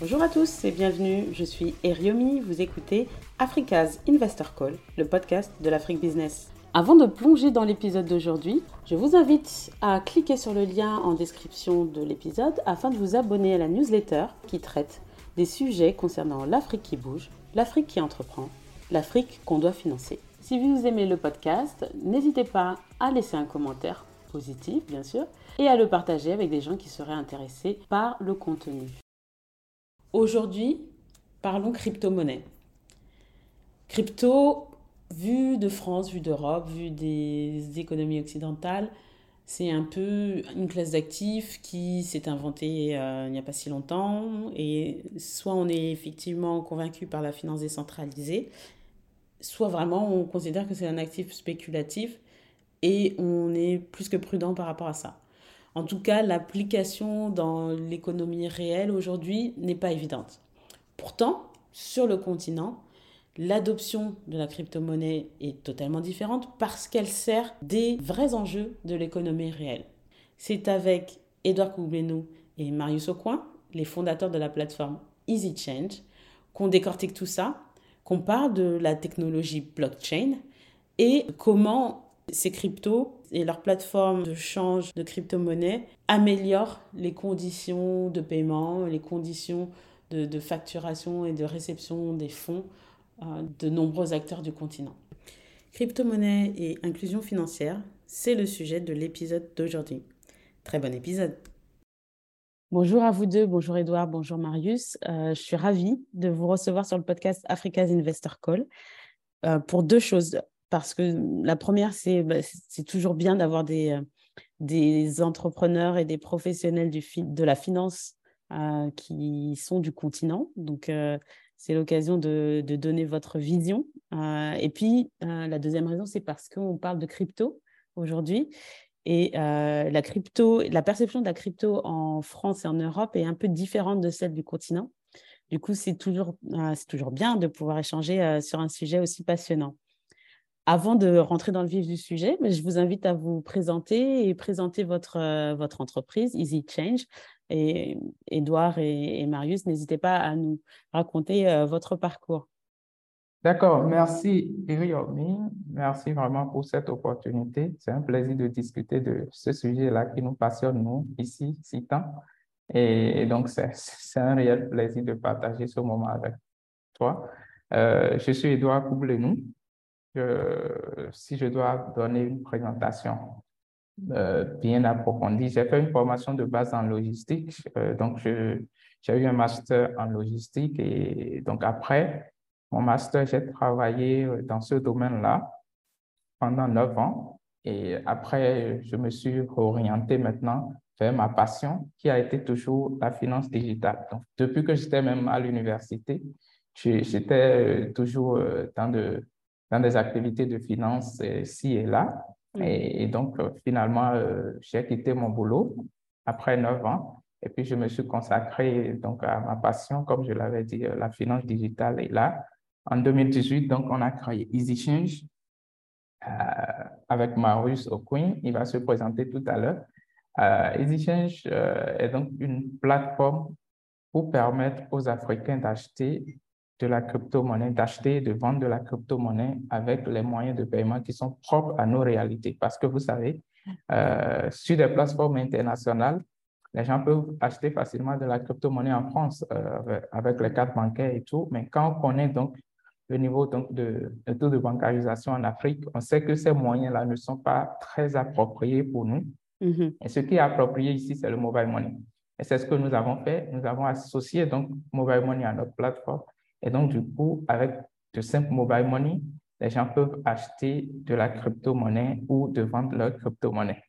Bonjour à tous et bienvenue, je suis Eriomi, vous écoutez Africa's Investor Call, le podcast de l'Afrique Business. Avant de plonger dans l'épisode d'aujourd'hui, je vous invite à cliquer sur le lien en description de l'épisode afin de vous abonner à la newsletter qui traite des sujets concernant l'Afrique qui bouge, l'Afrique qui entreprend, l'Afrique qu'on doit financer. Si vous aimez le podcast, n'hésitez pas à laisser un commentaire positif, bien sûr, et à le partager avec des gens qui seraient intéressés par le contenu. Aujourd'hui, parlons crypto-monnaie. Crypto, vu de France, vu d'Europe, vu des économies occidentales, c'est un peu une classe d'actifs qui s'est inventée euh, il n'y a pas si longtemps. Et soit on est effectivement convaincu par la finance décentralisée, soit vraiment on considère que c'est un actif spéculatif et on est plus que prudent par rapport à ça. En tout cas, l'application dans l'économie réelle aujourd'hui n'est pas évidente. Pourtant, sur le continent, l'adoption de la crypto-monnaie est totalement différente parce qu'elle sert des vrais enjeux de l'économie réelle. C'est avec Edouard Koublenou et Marius Aucoin, les fondateurs de la plateforme Easy Change, qu'on décortique tout ça, qu'on parle de la technologie blockchain et comment ces cryptos et leurs plateformes de change de crypto-monnaie améliorent les conditions de paiement, les conditions de, facturation et de réception des fonds euh, de nombreux acteurs du continent. Crypto-monnaie et inclusion financière, c'est le sujet de l'épisode d'aujourd'hui. Très bon épisode. Bonjour à vous deux, bonjour Edouard, bonjour Marius. Euh, je suis ravie de vous recevoir sur le podcast Africa's Investor Call euh, pour deux choses parce que la première, c'est bah, toujours bien d'avoir des, euh, des entrepreneurs et des professionnels de la finance euh, qui sont du continent. Donc, euh, c'est l'occasion de, de, donner votre vision. et puis, la deuxième raison, c'est parce qu'on parle de crypto aujourd'hui. Et la crypto, la perception de la crypto en France et en Europe est un peu différente de celle du continent. Du coup, c'est toujours, toujours bien de pouvoir échanger sur un sujet aussi passionnant. Avant de rentrer dans le vif du sujet, je vous invite à vous présenter et présenter votre, euh, entreprise, Easy Change. Et Edouard et, Marius, n'hésitez pas à nous raconter euh, votre parcours. D'accord, merci Iriomi. Merci vraiment pour cette opportunité. C'est un plaisir de discuter de ce sujet-là qui nous passionne, nous, ici, si tant. Et, donc, c'est un réel plaisir de partager ce moment avec toi. Euh, je suis Edouard Koublenou si je dois donner une présentation euh, bien approfondie, j'ai fait une formation de base en logistique. Euh, donc, j'ai eu un master en logistique et donc après mon master, j'ai travaillé dans ce domaine-là pendant neuf ans. Et après, je me suis orienté maintenant vers ma passion qui a été toujours la finance digitale. Donc, depuis que j'étais même à l'université, j'étais toujours dans de dans des activités de finance ci et là. Et, donc, euh, finalement, euh, j'ai quitté mon boulot après neuf ans. Et puis, je me suis consacré donc, à ma passion, comme je l'avais dit, euh, la finance digitale. Et là, en 2018, donc, on a créé EasyChange euh, avec Marius O'Quinn. Il va se présenter tout à l'heure. Euh, EasyChange est donc une plateforme pour permettre aux Africains d'acheter de la crypto-monnaie, d'acheter et de vendre de la crypto-monnaie avec les moyens de paiement qui sont propres à nos réalités. Parce que vous savez, euh, sur des plateformes internationales, les gens peuvent acheter facilement de la crypto-monnaie en France euh, avec les cartes bancaires et tout, mais quand on connaît donc le niveau donc, de, taux de bancarisation en Afrique, on sait que ces moyens-là ne sont pas très appropriés pour nous. Mm-hmm. Et ce qui est approprié ici, c'est le mobile money. Et c'est ce que nous avons fait. Nous avons associé donc mobile money à notre plateforme et donc, du coup, avec de simple mobile money, les gens peuvent acheter de la crypto-monnaie ou de vendre leur crypto-monnaie.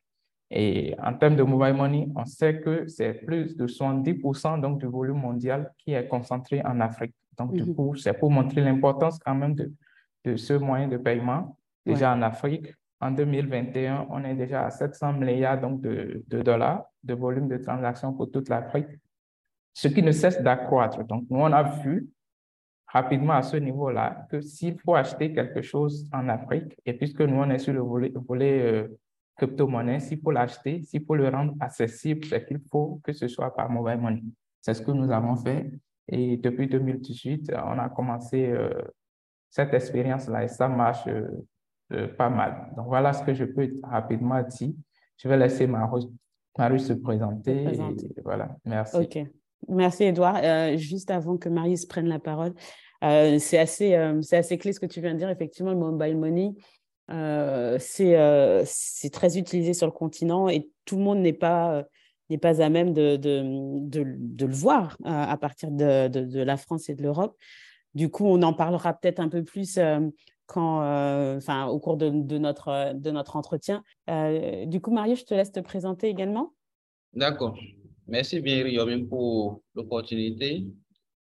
Et en termes de mobile money, on sait que c'est plus de 70% donc, du volume mondial qui est concentré en Afrique. Donc, du mhm. coup, c'est pour montrer l'importance quand même de, de ce moyen de paiement. Déjà en Afrique, en 2021, on est déjà à 700 milliards donc, de, de dollars de volume de transactions pour toute l'Afrique, ce qui ne cesse d'accroître. Donc, nous, on a vu rapidement à ce niveau-là que s'il faut acheter quelque chose en Afrique, et puisque nous, on est sur le volet, volet euh, crypto-monnaie, s'il faut l'acheter, s'il faut le rendre accessible, c'est qu'il faut que ce soit par mobile money. C'est ce que nous avons fait. Et depuis 2018, on a commencé cette expérience-là et ça marche pas mal. Donc voilà ce que je peux rapidement dire. Je vais laisser Marie, se présenter. voilà, merci. OK. Merci, Edouard. juste avant que Marie prenne la parole, c'est assez, assez clé ce que tu viens de dire. Effectivement, le mobile money, euh, euh, c'est très utilisé sur le continent et tout le monde n'est pas, pas à même de, de, de, le voir euh, à partir de, de, la France et de l'Europe. Du coup, on en parlera peut-être un peu plus quand, au cours de, notre, de notre entretien. du coup, Mario, je te laisse te présenter également. D'accord. Merci bien, pour l'opportunité,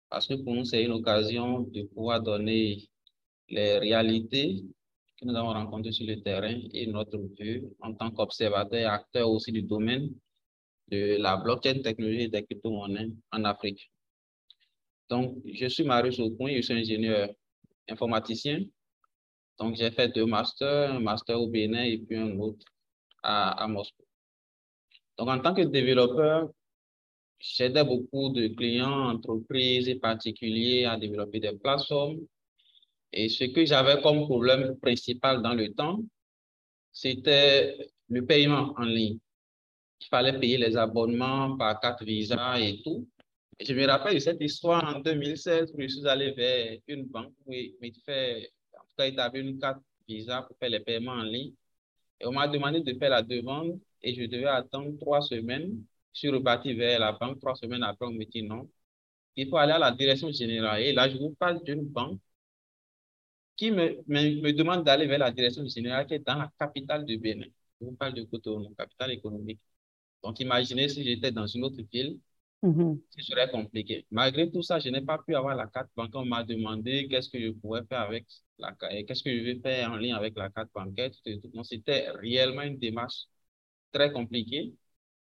parce que pour nous, c'est une occasion de pouvoir donner les réalités que nous avons rencontré sur le terrain et notre vue en tant qu'observateur et acteur aussi du domaine de la blockchain technologie et des crypto-monnaies en Afrique. Donc, je suis Marius Aucoin, je suis ingénieur informaticien. Donc, j'ai fait deux masters, un master au Bénin et puis un autre à, à Moscou. Donc, en tant que développeur, j'aidais beaucoup de clients, entreprises et particuliers à développer des plateformes et ce que j'avais comme problème principal dans le temps, c'était le paiement en ligne. Il fallait payer les abonnements par carte Visa et tout. Je me rappelle de cette histoire en 2016 où je suis allé vers une banque où il fait, en tout cas, il avait une carte Visa pour faire les paiements en ligne. Et on m'a demandé de faire la demande et je devais attendre trois semaines. Je suis reparti vers la banque trois semaines après, on me dit non. Il faut aller à la direction générale. Et là, je vous parle d'une banque qui me, me, demande d'aller vers la direction générale qui est dans la capitale du Bénin. Je vous parle de Cotonou, capitale économique. Donc, imaginez si j'étais dans une autre ville, mm-hmm. ce serait compliqué. Malgré tout ça, je n'ai pas pu avoir la carte bancaire. On m'a demandé qu'est-ce que je pourrais faire avec la carte, qu'est-ce que je vais faire en lien avec la carte bancaire. Donc, c'était réellement une démarche très compliquée.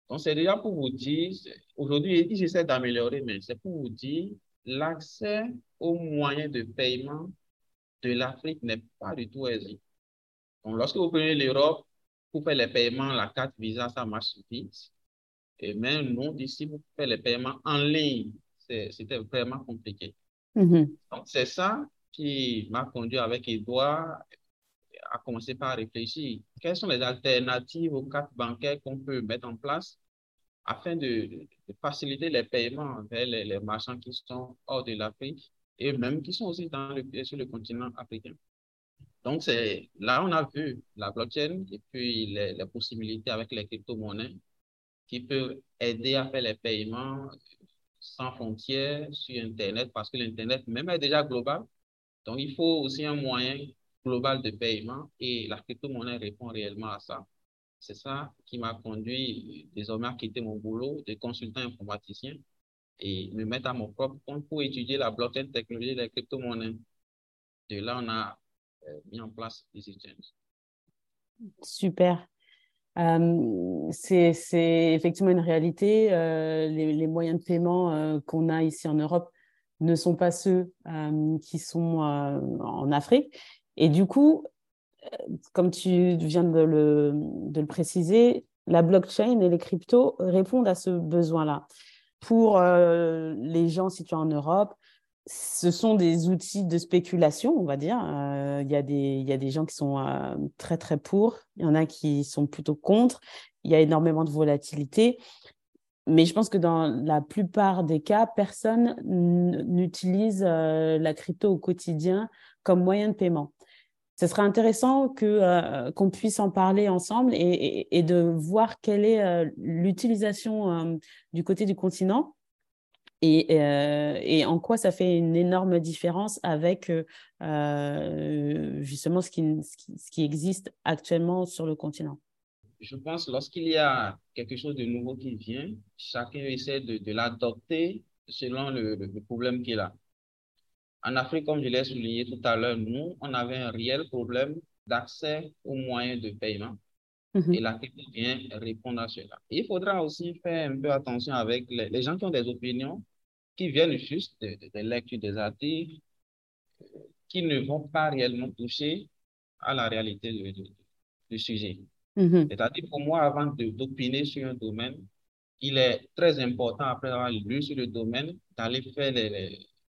Donc, c'est déjà pour vous dire, aujourd'hui, j'essaie d'améliorer, mais c'est pour vous dire l'accès aux moyens de paiement de l'Afrique n'est pas du tout aisé. Donc, lorsque vous prenez l'Europe, pour faire les paiements, la carte Visa, ça marche vite. Et même nous, d'ici, pour faire les paiements en ligne, c'était vraiment compliqué. Mm-hmm. Donc, c'est ça qui m'a conduit avec Edouard à commencer par réfléchir. Quelles sont les alternatives aux cartes bancaires qu'on peut mettre en place afin de, faciliter les paiements vers les, marchands qui sont hors de l'Afrique et même qui sont aussi dans le, sur le continent africain? Donc, là on a vu la blockchain et puis les, les possibilités avec les crypto-monnaies qui peuvent aider à faire les paiements sans frontières sur Internet parce que l'Internet même est déjà global. Donc, il faut aussi un moyen global de paiement et la crypto-monnaie répond réellement à ça. C'est ça qui m'a conduit désormais à quitter mon boulot de consultant informaticien et me mettre à mon propre compte pour étudier la blockchain technologie des crypto-monnaies. De là, on a euh, mis en place les exchanges. Super. Euh, c'est effectivement une réalité. Euh, les, les, moyens de paiement qu'on a ici en Europe ne sont pas ceux qui sont en Afrique. Et du coup, comme tu viens de le, préciser, la blockchain et les cryptos répondent à ce besoin-là pour euh, les gens situés en Europe, ce sont des outils de spéculation, on va dire. Euh, il y, a des, y a des gens qui sont euh, très, très pour, il y en a qui sont plutôt contre, il y a énormément de volatilité. Mais je pense que dans la plupart des cas, personne n'utilise la crypto au quotidien comme moyen de paiement ce serait intéressant que euh, qu'on puisse en parler ensemble et, de voir quelle est euh, l'utilisation euh, du côté du continent et, et, en quoi ça fait une énorme différence avec justement ce qui, ce qui, existe actuellement sur le continent. Je pense lorsqu'il y a quelque chose de nouveau qui vient, chacun essaie de, de l'adopter selon le, le problème qu'il a. En Afrique, comme je l'ai souligné tout à l'heure, nous, on avait un réel problème d'accès aux moyens de paiement. Mhm. Et la crypto vient répondre à cela. il faudra aussi faire un peu attention avec les, gens qui ont des opinions, qui viennent juste de, de, lectures des articles, qui ne vont pas réellement toucher à la réalité du, sujet. Mhm. C'est-à-dire, pour moi, avant d'opiner sur un domaine, il est très important, après avoir lu sur le domaine, d'aller faire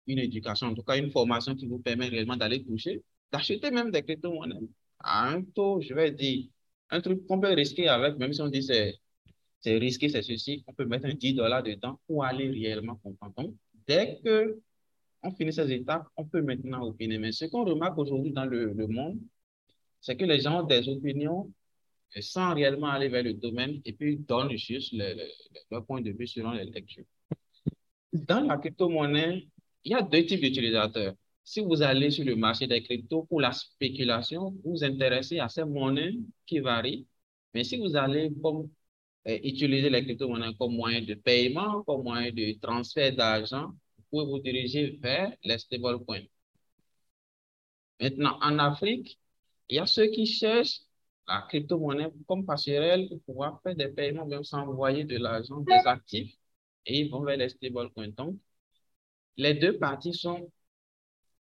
une éducation, en tout cas une formation qui vous permet réellement d'aller toucher, d'acheter même des crypto-monnaies à un taux, je vais dire, un truc qu'on peut risquer avec, même si on dit c'est risqué, c'est ceci, on peut mettre un 10 dollars dedans pour aller réellement comprendre. Donc, dès que on finit ces étapes, on peut maintenant opiner. Mais ce qu'on remarque aujourd'hui dans le, le monde, c'est que les gens ont des opinions sans réellement aller vers le domaine et puis donnent juste le, leur point de vue selon les lectures. Dans la crypto-monnaie, il y a deux types d'utilisateurs. Si vous allez sur le marché des cryptos pour la spéculation, vous vous intéressez à ces monnaies qui varient. Mais si vous allez comme, euh, utiliser les crypto-monnaies comme moyen de paiement, comme moyen de transfert d'argent, vous pouvez vous diriger vers les stablecoins. Maintenant, en Afrique, il y a ceux qui cherchent la crypto-monnaie comme passerelle pour pouvoir faire des paiements, même sans envoyer de l'argent, des actifs, et ils vont vers les stablecoins. Donc, les deux parties sont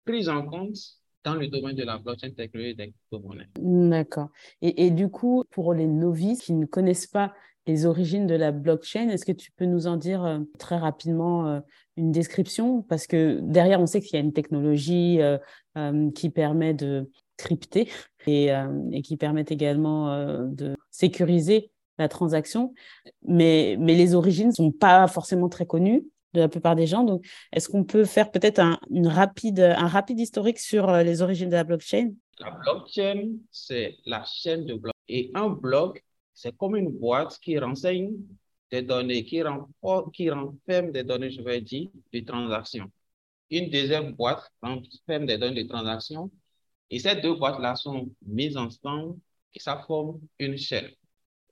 prises en compte dans le domaine de la blockchain technologie des crypto-monnaies. D'accord. Et, du coup, pour les novices qui ne connaissent pas les origines de la blockchain, est-ce que tu peux nous en dire euh, très rapidement euh, une description? Parce que derrière, on sait qu'il y a une technologie euh, qui permet de crypter et, et qui permet également de sécuriser la transaction, mais, mais les origines ne sont pas forcément très connues la plupart des gens. Donc, est-ce qu'on peut faire peut-être un, rapide, un rapide historique sur euh, les origines de la blockchain? La blockchain, c'est la chaîne de blocs. Et un bloc, c'est comme une boîte qui renseigne des données, qui, qui renferme des données, je vais dire, de transactions. Une deuxième boîte renferme des données de transactions. Et ces deux boîtes-là sont mises ensemble et ça forme une chaîne.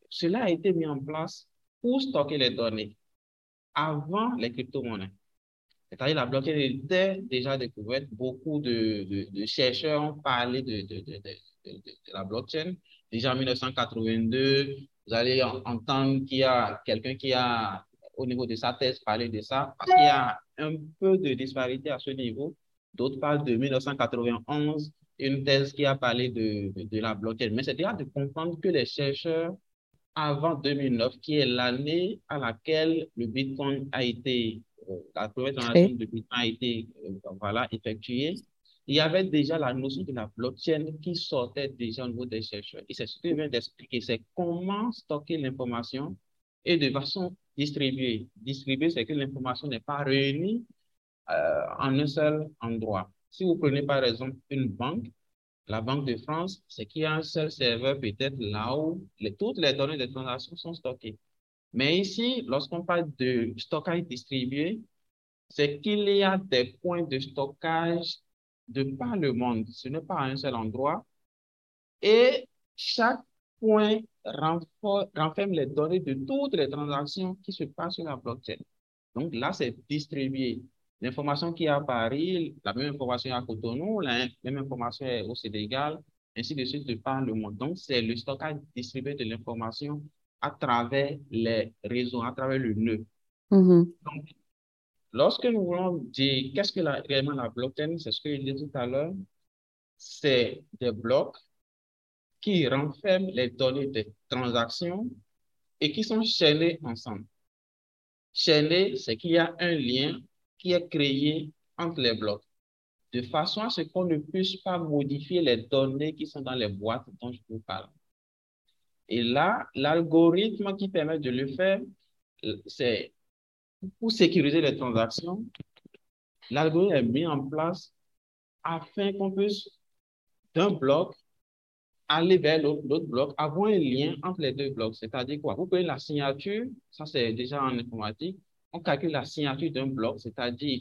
Cela a été mis en place pour stocker les données avant les crypto-monnaies. C'est-à-dire la blockchain était déjà découverte. Beaucoup de, chercheurs ont parlé de, de, la blockchain. Déjà en 1982, vous allez entendre qu'il y a quelqu'un qui a, au niveau de sa thèse, parlé de ça, parce qu'il y a un peu de disparité à ce niveau. D'autres parlent de 1991, une thèse qui a parlé de, de, la blockchain. Mais c'est déjà de comprendre que les chercheurs avant 2009, qui est l'année à laquelle le Bitcoin a été, euh, la transaction de Bitcoin a été euh, voilà, effectuée, il y avait déjà la notion de la blockchain qui sortait déjà au niveau des chercheurs. Et c'est ce que je viens d'expliquer, c'est comment stocker l'information et de façon distribuée. Distribuée, c'est que l'information n'est pas réunie euh, en un seul endroit. Si vous prenez par exemple une banque, la Banque de France, c'est qu'il y a un seul serveur peut-être là où toutes les données de transactions sont stockées. Mais ici, lorsqu'on parle de stockage distribué, c'est qu'il y a des points de stockage de par le monde. Ce n'est pas un seul endroit. Et chaque point renferme les données de toutes les transactions qui se passent sur la blockchain. Donc là, c'est distribué. L'information qui est à Paris, la même information est à Cotonou, la même information est au Sénégal, ainsi de suite de par le monde. Donc, c'est le stockage distribué de l'information à travers les réseaux, à travers le nœud. Mm-hmm. Donc, lorsque nous voulons dire qu'est-ce que la, réellement la blockchain, c'est ce que je disais tout à l'heure, c'est des blocs qui renferment les données des transactions et qui sont chaînés ensemble. Chaînés, c'est qu'il y a un lien qui est créé entre les blocs, de façon à ce qu'on ne puisse pas modifier les données qui sont dans les boîtes dont je vous parle. Et là, l'algorithme qui permet de le faire, c'est pour sécuriser les transactions, l'algorithme est mis en place afin qu'on puisse, d'un bloc, aller vers l'autre bloc, avoir un lien entre les deux blocs. C'est-à-dire quoi? Vous prenez la signature, ça c'est déjà en informatique, on calcule la signature d'un bloc, c'est-à-dire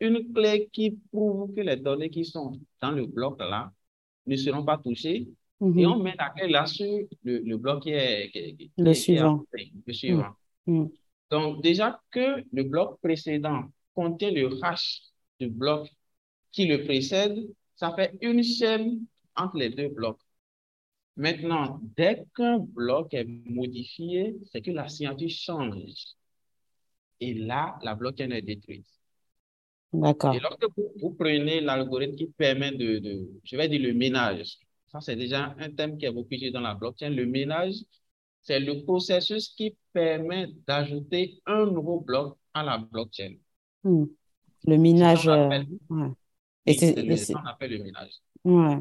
une clé qui prouve que les données qui sont dans le bloc là ne seront pas touchées. Mhm. Et on met la clé là sur le, bloc qui est, le, suivant. le suivant. Mhm. Donc, déjà que le bloc précédent contient le hash du bloc qui le précède, ça fait une chaîne entre les deux blocs. Maintenant, dès qu'un bloc est modifié, c'est que la signature change. Et là, la blockchain est détruite. D'accord. Et lorsque vous, prenez l'algorithme qui permet de, de, je vais dire le ménage, ça c'est déjà un thème qui est beaucoup utilisé dans la blockchain, le ménage, c'est le processus qui permet d'ajouter un nouveau bloc à la blockchain. Hmm. Le minage. Euh, Et c'est ce qu'on appelle le minage. Ouais.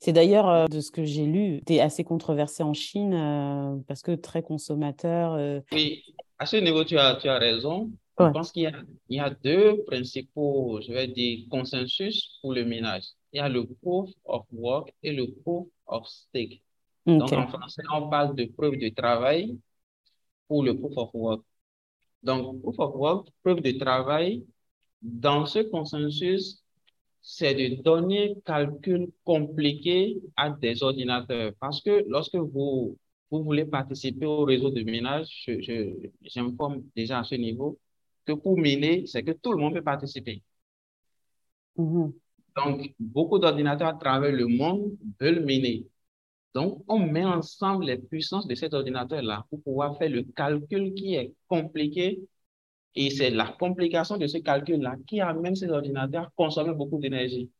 C'est d'ailleurs, euh, de ce que j'ai lu, es assez controversé en Chine euh, parce que très consommateur. Oui, à ce niveau, tu as, tu as raison. Je pense qu'il y a, il y a deux principaux, je vais dire, consensus pour le minage. Il y a le proof of work et le proof of stake. Donc, en français, on parle de preuve de travail pour le proof of work. Donc, proof of work, preuve de travail, dans ce consensus, c'est de donner calculs compliqués à des ordinateurs. Parce que lorsque vous, vous voulez participer au réseau de minage, j'informe déjà à ce niveau que pour miner, c'est que tout le monde peut participer. Mm-hmm. Donc, beaucoup d'ordinateurs à travers le monde veulent miner. Donc, on met ensemble les puissances de cet ordinateur-là pour pouvoir faire le calcul qui est compliqué. Et c'est la complication de ce calcul-là qui amène cet ordinateur à consommer beaucoup d'énergie.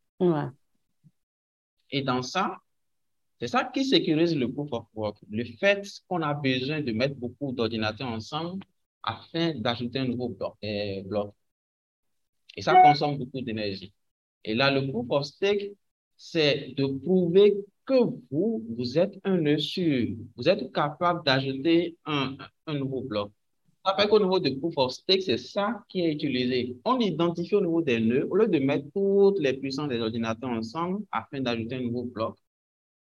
Et dans ça, c'est ça qui sécurise le proof of work. Le fait qu'on a besoin de mettre beaucoup d'ordinateurs ensemble afin d'ajouter un nouveau bloc, euh, bloc. Et ça consomme beaucoup d'énergie. Et là, le proof of stake, c'est de prouver que vous, vous êtes un nœud sûr. Vous êtes capable d'ajouter un, un nouveau bloc. Fait qu'au niveau de proof of stake, c'est ça qui est utilisé. On identifie au niveau des nœuds, au lieu de mettre toutes les puissances des ordinateurs ensemble afin d'ajouter un nouveau bloc,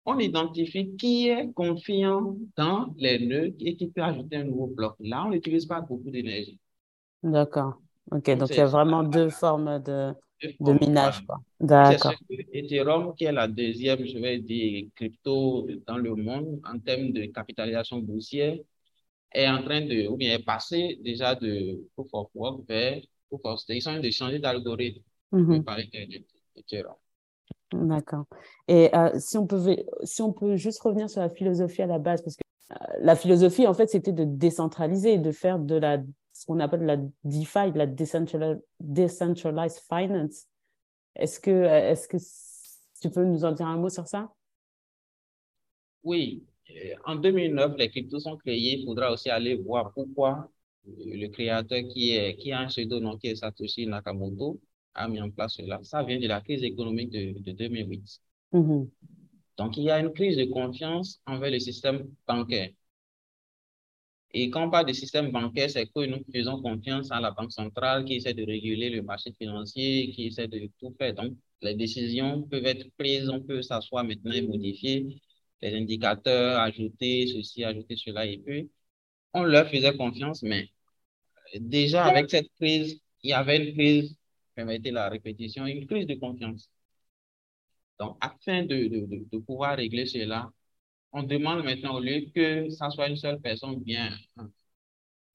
on identifie qui est confiant dans les nœuds et qui peut ajouter un nouveau bloc. Là, on n'utilise pas beaucoup d'énergie. D'accord. OK, donc, il y a vraiment deux formes de, de minage. D'accord. Ethereum, qui est la deuxième, je vais dire, crypto dans le monde en termes de capitalisation boursière, est en train de, ou bien est passé déjà de Proof of Work vers Proof of Stake. Ils sont en train de changer d'algorithme. Mm D'accord. Et euh, si, on pouvait, si on peut juste revenir sur la philosophie à la base, parce que euh, la philosophie, en fait, c'était de décentraliser, de faire de la ce qu'on appelle la DeFi, la Decentralized Finance. Est-ce que, est que tu peux nous en dire un mot sur ça? Oui. Euh, en 2009, les cryptos sont créés. Il faudra aussi aller voir pourquoi le créateur qui, est, qui a un pseudo qui est Satoshi Nakamoto a mis en place cela. Ça vient de la crise économique de, de 2008. Mm-hmm. Donc, il y a une crise de confiance envers le système bancaire. Et quand on parle de système bancaire, c'est que nous faisons confiance à la Banque centrale qui essaie de réguler le marché financier, qui essaie de tout faire. Donc, les décisions peuvent être prises, on peut s'asseoir maintenant et modifier les indicateurs, ajouter ceci, ajouter cela. Et puis, on leur faisait confiance, mais déjà avec cette crise, il y avait une crise, permettez la répétition, une crise de confiance. Donc, afin de, de, de pouvoir régler cela, on demande maintenant, au lieu que ça soit une seule personne, bien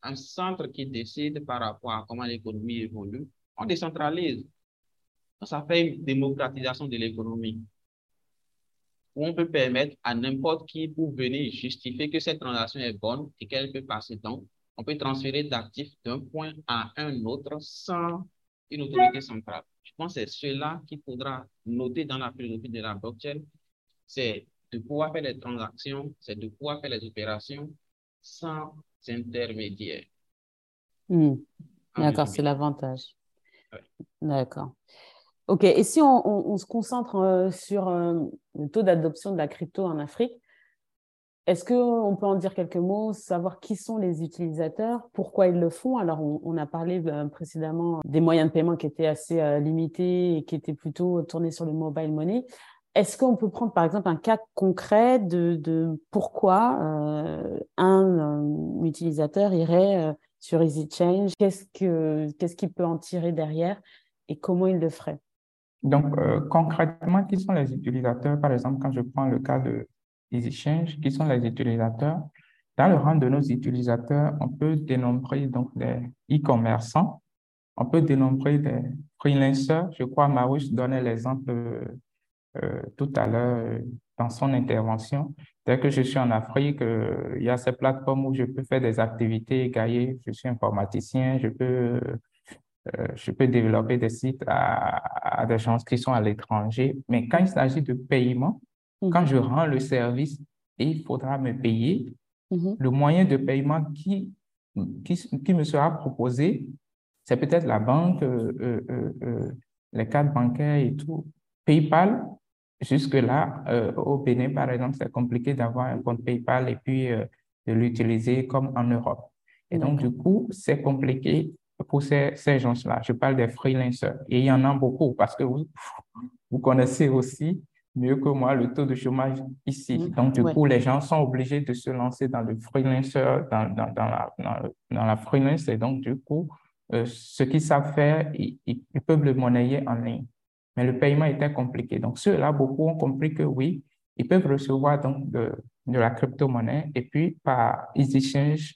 un, centre qui décide par rapport à comment l'économie évolue, on décentralise. Ça fait une démocratisation de l'économie. On peut permettre à n'importe qui pour venir justifier que cette transaction est bonne et qu'elle peut passer. Donc, on peut transférer d'actifs d'un point à un autre sans une autorité centrale. Je pense que c'est cela qu'il faudra noter dans la philosophie de la blockchain. C'est de pouvoir faire les transactions, c'est de pouvoir faire les opérations sans intermédiaire. Hmm. D'accord, c'est l'avantage. D'accord. OK. Et si on, se concentre euh, sur euh, le taux d'adoption de la crypto en Afrique, est-ce qu'on peut en dire quelques mots, savoir qui sont les utilisateurs, pourquoi ils le font? Alors, on, a parlé euh, précédemment des moyens de paiement qui étaient assez limités et qui étaient plutôt tournés sur le mobile money. Est-ce qu'on peut prendre par exemple un cas concret de, pourquoi euh, un, euh, utilisateur irait euh, sur EasyChange? Qu'est-ce qu'il ce peut en tirer derrière et comment il le ferait? Donc, concrètement, qui sont les utilisateurs? Par exemple, quand je prends le cas de EasyChange, qui sont les utilisateurs? Dans le rang de nos utilisateurs, on peut dénombrer donc des e-commerçants, on peut dénombrer des freelancers. Je crois Marouche donnait l'exemple euh, tout à l'heure euh, dans son intervention. Dès que je suis en Afrique, euh, il y a ces plateformes où je peux faire des activités gagner. Je suis informaticien, je peux, je peux développer des sites à, des gens qui sont à l'étranger. Mais quand il s'agit de paiement, quand mhm. je rends le service, il faudra me payer. mm-hmm. le moyen de paiement qui, qui, qui me sera proposé, c'est peut-être la banque, euh, euh, les cartes bancaires et tout. PayPal, jusque-là, au Bénin, par exemple, c'est compliqué d'avoir un compte PayPal et puis de l'utiliser comme en Europe. Et donc, du coup, c'est compliqué pour ces, ces gens-là. Je parle des freelancers. Et il y en a beaucoup parce que vous, vous connaissez aussi mieux que moi le taux de chômage ici. Mm. Donc, du coup, les gens sont obligés de se lancer dans le freelancer, dans, dans, dans, la, dans, la freelance. Et donc, du coup, euh, ce qu'ils savent faire, ils, ils, peuvent le monnayer en ligne. Mais le paiement était compliqué. Donc, ceux-là, beaucoup ont compris que oui, ils peuvent recevoir donc de, de la crypto-monnaie et puis par EasyChange,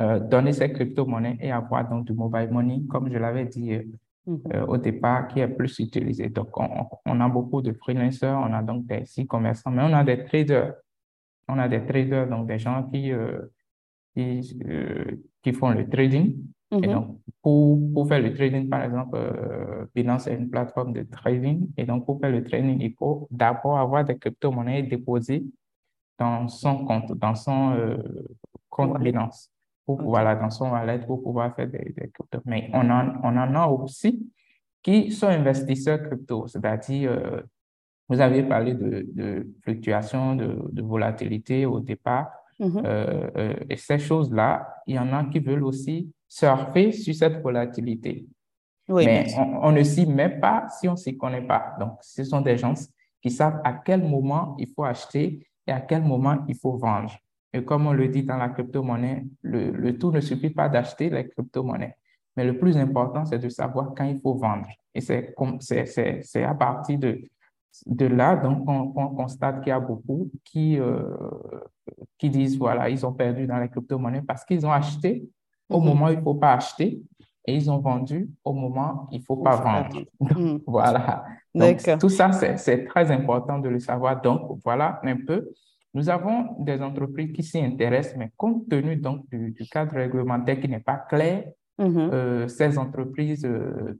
euh, donner ces crypto-monnaies et avoir donc du mobile money, comme je l'avais dit euh, mhm. euh, au départ, qui est plus utilisé. Donc, on, a beaucoup de freelancers, on a donc des e-commerçants, mais on a des traders. On a des traders, donc des gens qui, qui, qui, font le trading. Et mhm. donc, pour, pour, faire le trading, par exemple, Binance est une plateforme de trading. Et donc, pour faire le trading, il faut d'abord avoir des crypto-monnaies déposées dans son compte, dans son compte Binance pour pouvoir, dans son wallet, pour pouvoir faire des, cryptos. Mais on en, on en a aussi qui sont investisseurs crypto, c'est-à-dire, euh, vous avez parlé de, de fluctuation, de, de, volatilité au départ, mm-hmm. euh, euh, et ces choses-là, il y en a qui veulent aussi surfer sur cette volatilité. Oui, mais on, on, ne s'y met pas si on ne s'y connaît pas. Donc, ce sont des gens qui savent à quel moment il faut acheter et à quel moment il faut vendre. Et comme on le dit dans la crypto-monnaie, le, le, tout ne suffit pas d'acheter les crypto-monnaies. Mais le plus important, c'est de savoir quand il faut vendre. Et c'est à partir de, de là donc on, constate qu'il y a beaucoup qui, euh, qui disent, voilà, ils ont perdu dans les crypto-monnaies parce qu'ils ont acheté au mm-hmm. moment où il ne faut pas acheter et ils ont vendu au moment où il ne faut pas vendre. Mm. voilà. Donc, tout ça, c'est très important de le savoir. Donc, voilà un peu nous avons des entreprises qui s'y intéressent, mais compte tenu donc du, cadre réglementaire qui n'est pas clair, mm-hmm. euh, ces entreprises, euh,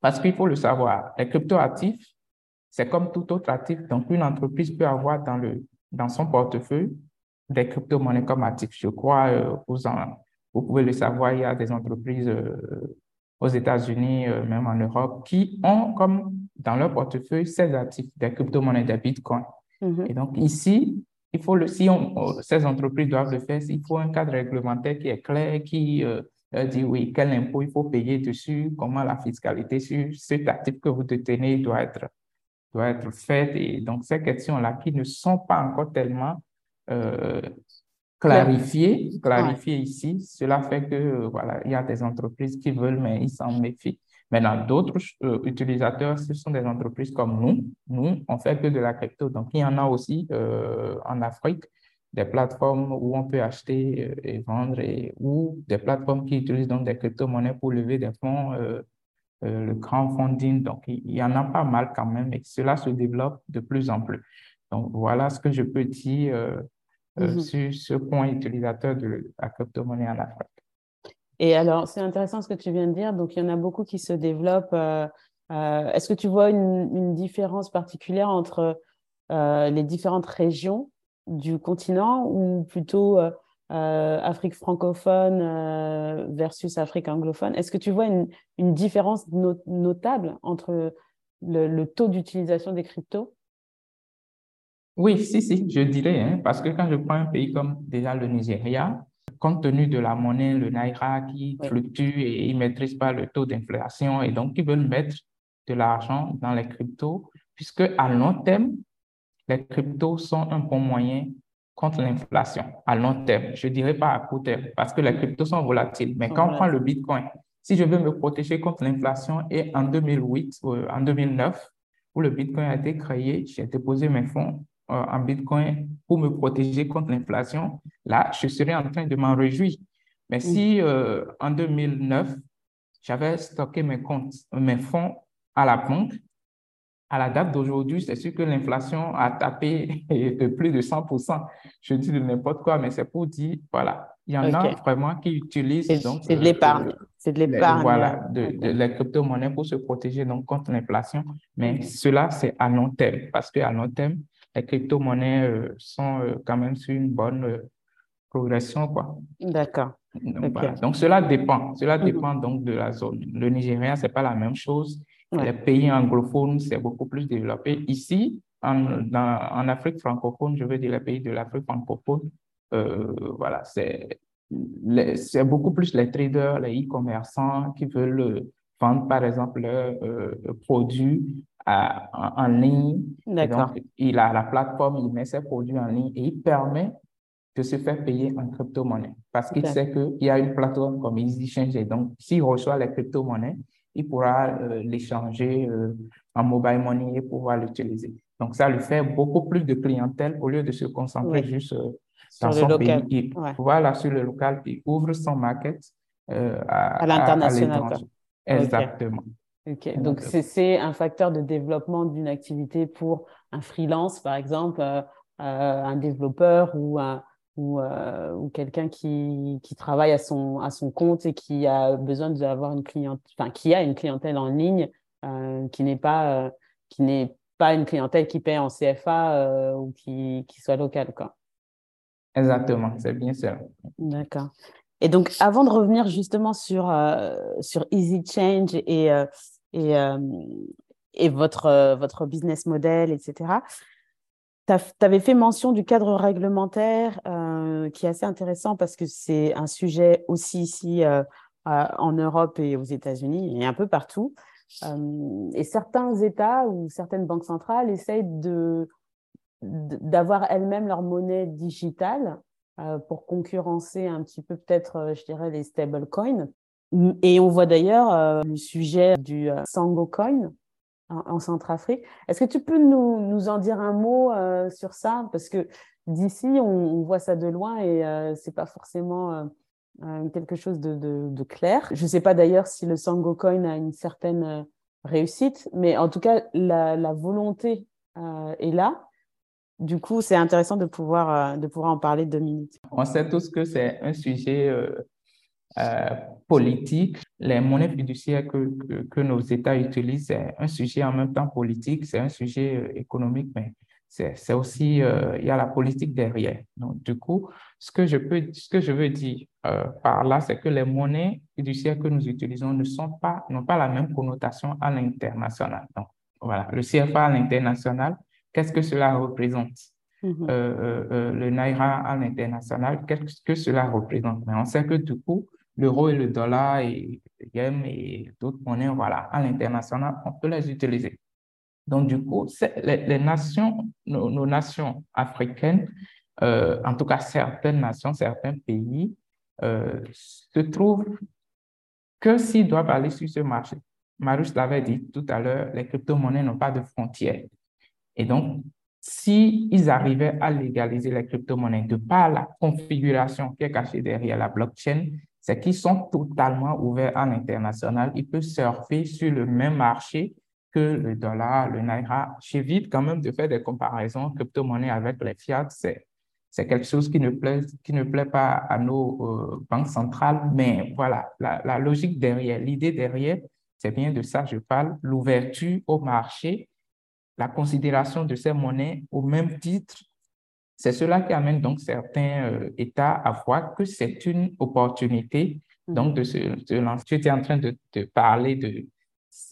parce qu'il faut le savoir, les cryptoactifs, c'est comme tout autre actif. Donc, une entreprise peut avoir dans, le, dans son portefeuille des crypto-monnaies comme actifs. Je crois, euh, vous, en, vous pouvez le savoir, il y a des entreprises aux États-Unis, même en Europe, qui ont comme dans leur portefeuille ces actifs, des crypto-monnaies, des bitcoins. Mm-hmm. Et donc, ici, il faut le, si on, ces entreprises doivent le faire, il faut un cadre réglementaire qui est clair, qui euh, dit oui, quel impôt il faut payer dessus, comment la fiscalité sur cet actif que vous détenez doit être, doit être faite. Et donc, ces questions-là qui ne sont pas encore tellement euh, clarifiées, clarifiées ici, cela fait que, voilà, il y a des entreprises qui veulent, mais ils s'en méfient. Maintenant, d'autres euh, utilisateurs, ce sont des entreprises comme nous. Nous, on fait que de la crypto. Donc, il y en a aussi euh, en Afrique des plateformes où on peut acheter euh, et vendre et, ou des plateformes qui utilisent donc des crypto-monnaies pour lever des fonds, le crowdfunding. Donc, il y en a pas mal quand même et cela se développe de plus en plus. Donc, voilà ce que je peux dire mm-hmm. sur ce point utilisateur de la crypto-monnaie en Afrique. Et alors, c'est intéressant ce que tu viens de dire. Donc, il y en a beaucoup qui se développent. Euh, euh, est-ce que tu vois une, différence particulière entre euh, les différentes régions du continent ou plutôt Afrique francophone versus Afrique anglophone? Est-ce que tu vois une, différence notable entre le, taux d'utilisation des cryptos? Oui, si, si, je dirais, hein, parce que quand je prends un pays comme déjà le Nigeria, compte tenu de la monnaie, le Naira qui fluctue et ils ne maîtrisent pas le taux d'inflation et donc ils veulent mettre de l'argent dans les cryptos, puisque à long terme, les cryptos sont un bon moyen contre l'inflation à long terme. Je ne dirais pas à court terme, parce que les cryptos sont volatiles. Mais quand on prend le Bitcoin, si je veux me protéger contre l'inflation, et en 2008, euh, en 2009, où le Bitcoin a été créé, j'ai déposé mes fonds en Bitcoin pour me protéger contre l'inflation, là, je serais en train de m'en réjouir. Mais si euh, en 2009, j'avais stocké mes comptes, mes fonds à la banque, à la date d'aujourd'hui, c'est sûr que l'inflation a tapé de plus de 100%. Je dis de n'importe quoi, mais c'est pour dire, voilà, il y en a vraiment qui utilisent. C'est de l'épargne. Euh, c'est de l'épargne. Voilà, de, de, les crypto-monnaies pour se protéger donc, contre l'inflation. Mais cela, c'est à long terme, parce qu'à long terme, les crypto-monnaies euh, sont euh, quand même sur une bonne, progression, quoi. D'accord. Donc, cela dépend. Cela mhm. dépend donc de la zone. Le Nigeria, c'est pas la même chose. Les pays anglophones, c'est beaucoup plus développé. Ici, en, en Afrique francophone, je veux dire les pays de l'Afrique francophone, euh, voilà, c'est c'est beaucoup plus les traders, les e-commerçants qui veulent vendre, par exemple, leurs euh, produits en, ligne. D'accord. il a la plateforme, il met ses produits en ligne et il permet de se faire payer en crypto-monnaie parce qu'il sait qu'il y a une plateforme comme EasyChange et donc s'il reçoit les crypto-monnaies, il pourra euh, l'échanger euh, en mobile money et pouvoir l'utiliser. Donc, ça lui fait beaucoup plus de clientèle au lieu de se concentrer juste euh, dans son local. pays. Voilà, sur le local, il ouvre son market à, à l'international. Exactement. Ok, donc c'est un facteur de développement d'une activité pour un freelance, par exemple, un développeur ou un, ou, euh, ou quelqu'un qui, qui, travaille à son, à son compte et qui a besoin d'avoir une clientèle, enfin, qui a une clientèle en ligne euh, qui n'est pas, euh, qui n'est pas une clientèle qui paie en CFA ou qui, qui soit locale, quoi. Exactement, c'est bien ça. D'accord. Et donc, avant de revenir justement sur, sur Easy Change et, et, et votre, votre business model, etc., tu avais fait mention du cadre réglementaire euh, qui est assez intéressant parce que c'est un sujet aussi ici euh, en Europe et aux États-Unis et un peu partout. Euh, et certains États ou certaines banques centrales essayent d'avoir elles-mêmes leur monnaie digitale pour concurrencer un petit peu peut-être, je dirais, les stablecoins. Et on voit d'ailleurs le sujet du Sango Coin, en, Centrafrique. Est-ce que tu peux nous, en dire un mot euh, sur ça? Parce que d'ici, on, voit ça de loin et euh, c'est pas forcément euh, quelque chose de, clair. Je ne sais pas d'ailleurs si le Sango Coin a une certaine réussite, mais en tout cas, la volonté est là. Du coup, c'est intéressant de pouvoir, de pouvoir en parler deux minutes. On sait tous que c'est un sujet euh, politique. Les monnaies fiduciaires que, que, nos États utilisent, c'est un sujet en même temps politique, c'est un sujet euh, économique, mais c'est aussi, euh, il y a la politique derrière. Donc, du coup, ce que je, peux, ce que je veux dire par là, c'est que les monnaies fiduciaires que nous utilisons ne sont pas, n'ont pas la même connotation à l'international. Donc, voilà, le CFA à l'international, qu'est-ce que cela représente? Mm-hmm. le Naira à l'international, qu'est-ce que cela représente? Mais on sait que du coup, l'euro et le dollar et yen et d'autres monnaies, voilà, à l'international, on peut les utiliser. Donc, du coup, les, les, nations, nos, nations africaines, euh, en tout cas certaines nations, certains pays, euh, se trouvent que s'ils doivent aller sur ce marché. Marius l'avait dit tout à l'heure, les crypto-monnaies n'ont pas de frontières. Et donc, s'ils arrivaient à légaliser les crypto-monnaies de par la configuration qui est cachée derrière la blockchain, c'est qu'ils sont totalement ouverts à l'international. Ils peuvent surfer sur le même marché que le dollar, le naira. J'évite quand même de faire des comparaisons crypto-monnaie avec les fiat. C'est, c'est quelque chose qui ne, plaît, qui ne plaît pas à nos euh, banques centrales. Mais voilà, la, la logique derrière, l'idée derrière, c'est bien de ça que je parle, l'ouverture au marché, la considération de ces monnaies au même titre c'est cela qui amène donc certains euh, États à voir que c'est une opportunité mm. donc de se, lancer. Tu étais en train de, parler de,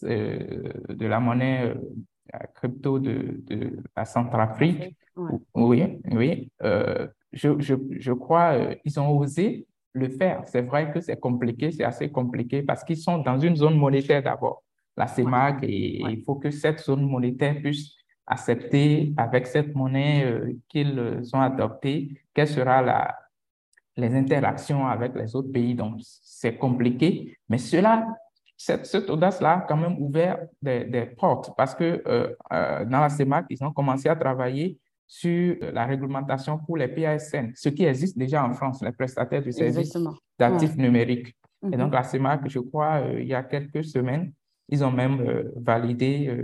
euh, de la monnaie euh, crypto de, de la Centrafrique. Oui, oui. je, je, je, crois ils ont osé le faire. C'est vrai que c'est compliqué, c'est assez compliqué parce qu'ils sont dans une zone monétaire d'abord, la CEMAC, et il faut que cette zone monétaire puisse accepter avec cette monnaie euh, qu'ils ont adoptée, quelles seront la, les interactions avec les autres pays. Donc, c'est compliqué, mais cela, cette, cette audace-là a quand même ouvert des, des portes parce que euh, euh, dans la CEMAC, ils ont commencé à travailler sur la réglementation pour les PASN, ce qui existe déjà en France, les prestataires de services d'actifs numériques. Et donc, mhm. la CEMAC, je crois, il y a quelques semaines, ils ont même validé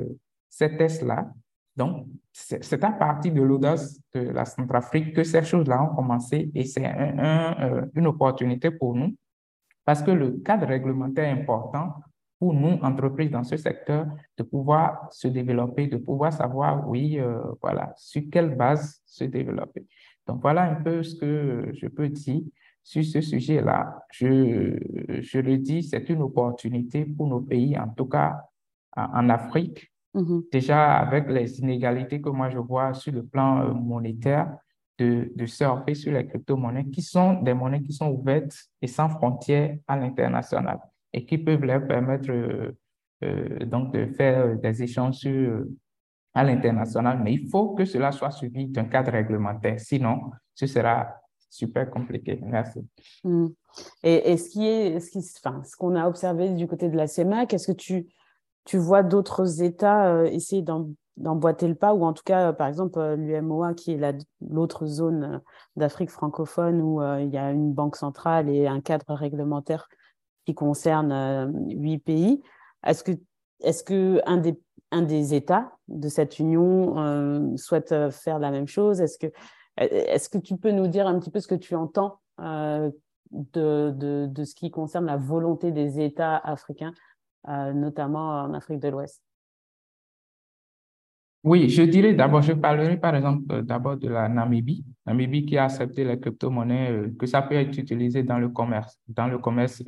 ces tests-là donc, c'est à partir de l'audace de la Centrafrique que ces choses-là ont commencé et c'est euh, une opportunité pour nous parce que le cadre réglementaire est important pour nous, entreprises dans ce secteur, de pouvoir se développer, de pouvoir savoir, oui, euh, voilà, sur quelle base se développer. Donc, voilà un peu ce que je peux dire sur ce sujet-là. Je, je le dis, c'est une opportunité pour nos pays, en tout cas en Afrique, mm-hmm. déjà avec les inégalités que moi je vois sur le plan euh, monétaire, de, de surfer sur les crypto-monnaies qui sont des monnaies qui sont ouvertes et sans frontières à l'international et qui peuvent leur permettre euh, euh, donc de faire des échanges sur, à l'international. Mais il faut que cela soit suivi d'un cadre réglementaire. Sinon, ce sera super compliqué. Merci. Mm. Et, et, ce qui est, ce qui, enfin, ce qu'on a observé du côté de la CEMAC, est-ce que tu tu vois d'autres États euh, essayer d'emboîter le pas, ou en tout cas, euh, par exemple, euh, l'UMOA, qui est l'autre zone d'Afrique francophone où il y a une banque centrale et un cadre réglementaire qui concerne huit pays. Est-ce que, est que des, un des États de cette union souhaite faire la même chose? Est-ce que, est que tu peux nous dire un petit peu ce que tu entends de, de, de, ce qui concerne la volonté des États africains euh, notamment en Afrique de l'Ouest? Oui, je dirais d'abord, je parlerai par exemple euh, d'abord de la Namibie. Namibie qui a accepté les crypto-monnaies, euh, que ça peut être utilisé dans le commerce, dans le commerce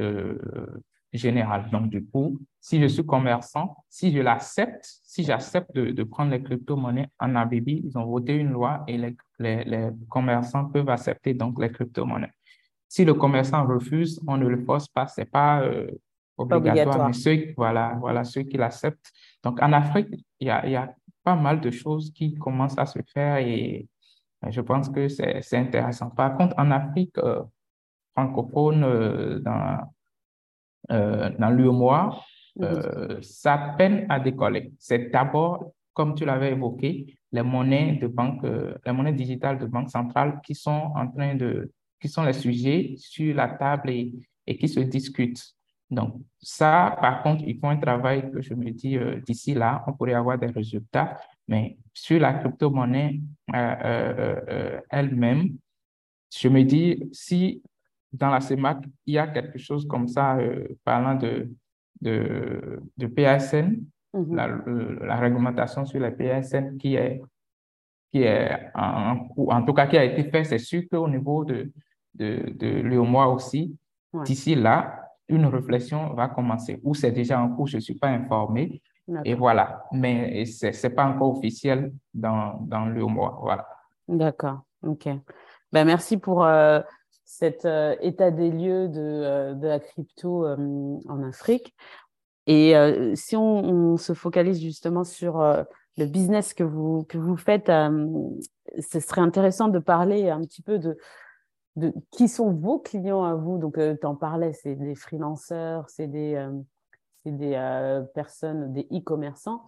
général. Donc, du coup, si je suis commerçant, si je l'accepte, si j'accepte de, de, prendre les crypto-monnaies en Namibie, ils ont voté une loi et les, les, les commerçants peuvent accepter donc les crypto-monnaies. Si le commerçant refuse, on ne le force pas, c'est pas obligatoire, mais ceux, voilà, voilà, ceux qui l'acceptent. Donc, en Afrique, il y a, y a pas mal de choses qui commencent à se faire et je pense que c'est intéressant. Par contre, en Afrique euh, francophone, euh, dans, euh, dans l'UMOA, euh, ça peine à décoller. C'est d'abord, comme tu l'avais évoqué, les monnaies de banque, les monnaies digitales de banque centrale qui sont en train de, qui sont les sujets sur la table et, et qui se discutent. Donc, ça, par contre, il faut un travail que je me dis euh, d'ici là, on pourrait avoir des résultats. Mais sur la crypto-monnaie euh, euh, elle-même, je me dis, si dans la CEMAC, il y a quelque chose comme ça, parlant de, de, de PSN, mm-hmm. la, la, réglementation sur les PSN qui est, qui est en, en tout cas qui a été fait, c'est sûr qu'au niveau de, de, de l'UOMOA aussi, d'ici là, une réflexion va commencer, ou c'est déjà en cours, je ne suis pas informé. Et voilà, mais ce n'est pas encore officiel dans, dans mois. Voilà. D'accord, ok. Ben, merci pour euh, cet euh, état des lieux de, euh, de la crypto en Afrique. Et si on, se focalise justement sur le business que vous, que vous faites, ce serait intéressant de parler un petit peu de, de qui sont vos clients à vous. Donc, euh, tu en parlais, c'est des freelanceurs, c'est des, euh, des euh, personnes, des e-commerçants.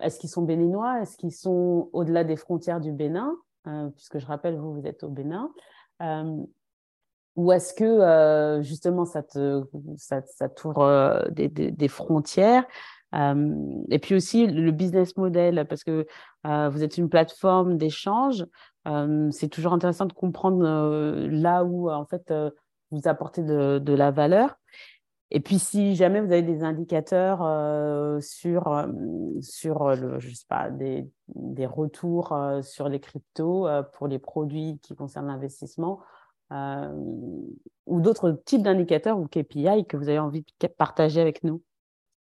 Est-ce qu'ils sont béninois? Est-ce qu'ils sont au-delà des frontières du Bénin? Puisque je rappelle, vous, vous êtes au Bénin. Ou est-ce que justement ça, te, ça, ça t'ouvre des, des, des, frontières? Et puis aussi le business model, parce que vous êtes une plateforme d'échange c'est toujours intéressant de comprendre là où en fait vous apportez de, la valeur. Et puis, si jamais vous avez des indicateurs sur, sur le, je sais pas, des, des retours sur les cryptos pour les produits qui concernent l'investissement, ou d'autres types d'indicateurs ou KPI que vous avez envie de partager avec nous?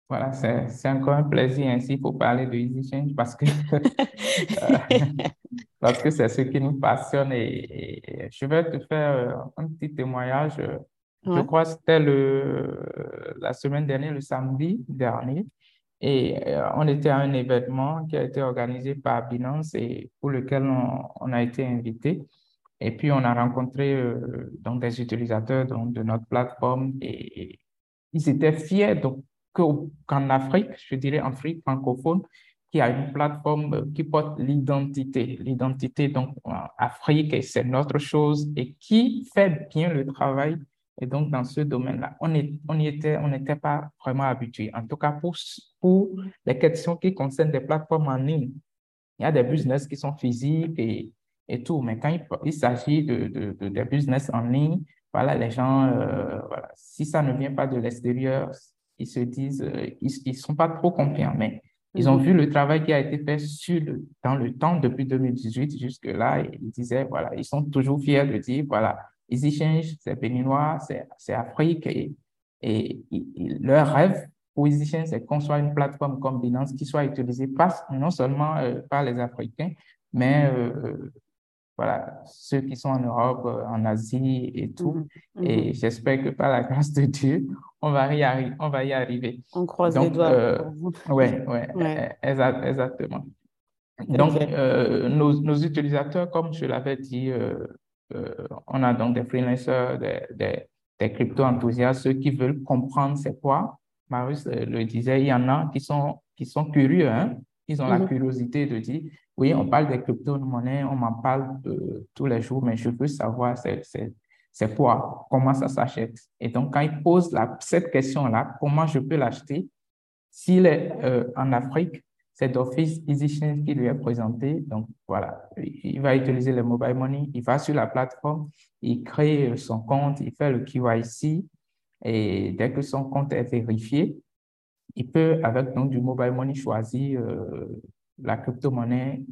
Voilà, c'est encore un plaisir ainsi pour parler de Easy Change parce que parce que c'est ce qui nous passionne et, je vais te faire euh, un petit témoignage. Je crois que c'était le la semaine dernière, le samedi dernier, et euh, on était à un événement qui a été organisé par Binance et pour lequel on, a été invité. Et puis on a rencontré euh, donc des utilisateurs donc, de notre plateforme et, ils étaient fiers qu'en Afrique, je dirais en Afrique francophone, qui a une plateforme qui porte l'identité. L'identité, donc, Afrique, c'est notre chose et qui fait bien le travail. Et donc, dans ce domaine-là, on on était, n'était pas vraiment habitué. En tout cas, pour, pour les questions qui concernent des plateformes en ligne, il y a des business qui sont physiques et, et tout, mais quand il, s'agit de, de, des business en ligne, voilà, les gens, euh, voilà, si ça ne vient pas de l'extérieur, ils se disent, euh, ils ne sont pas trop confiants. Mais Ils ont mhm. vu le travail qui a été fait sur dans le temps depuis 2018 jusque-là ils disaient, voilà, ils sont toujours fiers de dire, voilà, Easy Change, c'est béninois, c'est Afrique et, et, leur rêve pour Easy Change, c'est qu'on soit une plateforme comme Binance qui soit utilisée pas, non seulement euh, par les Africains, mais euh, voilà, ceux qui sont en Europe, euh, en Asie et tout. Mhm. Et mhm. j'espère que par la grâce de Dieu, on va y arriver. On, va y arriver. on croise les doigts. Euh, oui, ouais, ouais. exactement. Donc, euh, nos, nos, utilisateurs, comme je l'avais dit, on a donc des freelancers, des, des, des crypto-enthousiastes, ceux qui veulent comprendre c'est quoi. Marius le disait, il y en a qui sont, qui sont curieux, hein? Ils ont la mhm. curiosité de dire, oui, on parle des crypto-monnaies, on m'en parle tous les jours, mais je veux savoir c'est quoi, comment ça s'achète. Et donc, quand il pose la, cette question-là, comment je peux l'acheter, s'il est euh, en Afrique, c'est d'office EasyChange qui lui est présenté. Donc, voilà, il va utiliser le mobile money, il va sur la plateforme, il crée son compte, il fait le KYC, et dès que son compte est vérifié, il peut, avec donc, du mobile money, choisir euh, la crypto-monnaie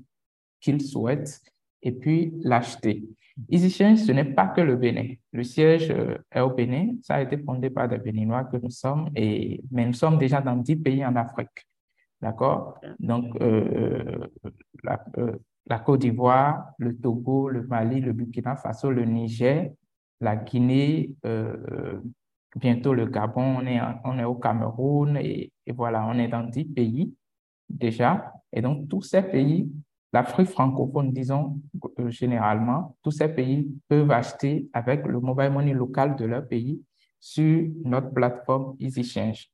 qu'il souhaite et puis l'acheter. EasyChange, ce n'est pas que le Bénin. Le siège euh, est au Bénin. Ça a été fondé par des Béninois que nous sommes, et, mais nous sommes déjà dans 10 pays en Afrique. D'accord? Donc, euh, la, la, Côte d'Ivoire, le Togo, le Mali, le Burkina Faso, le Niger, la Guinée, bientôt le Gabon, on est, on est au Cameroun et, voilà, on est dans 10 pays déjà. Et donc, tous ces pays, l'Afrique francophone, disons euh, généralement, tous ces pays peuvent acheter avec le mobile money local de leur pays sur notre plateforme EasyChange.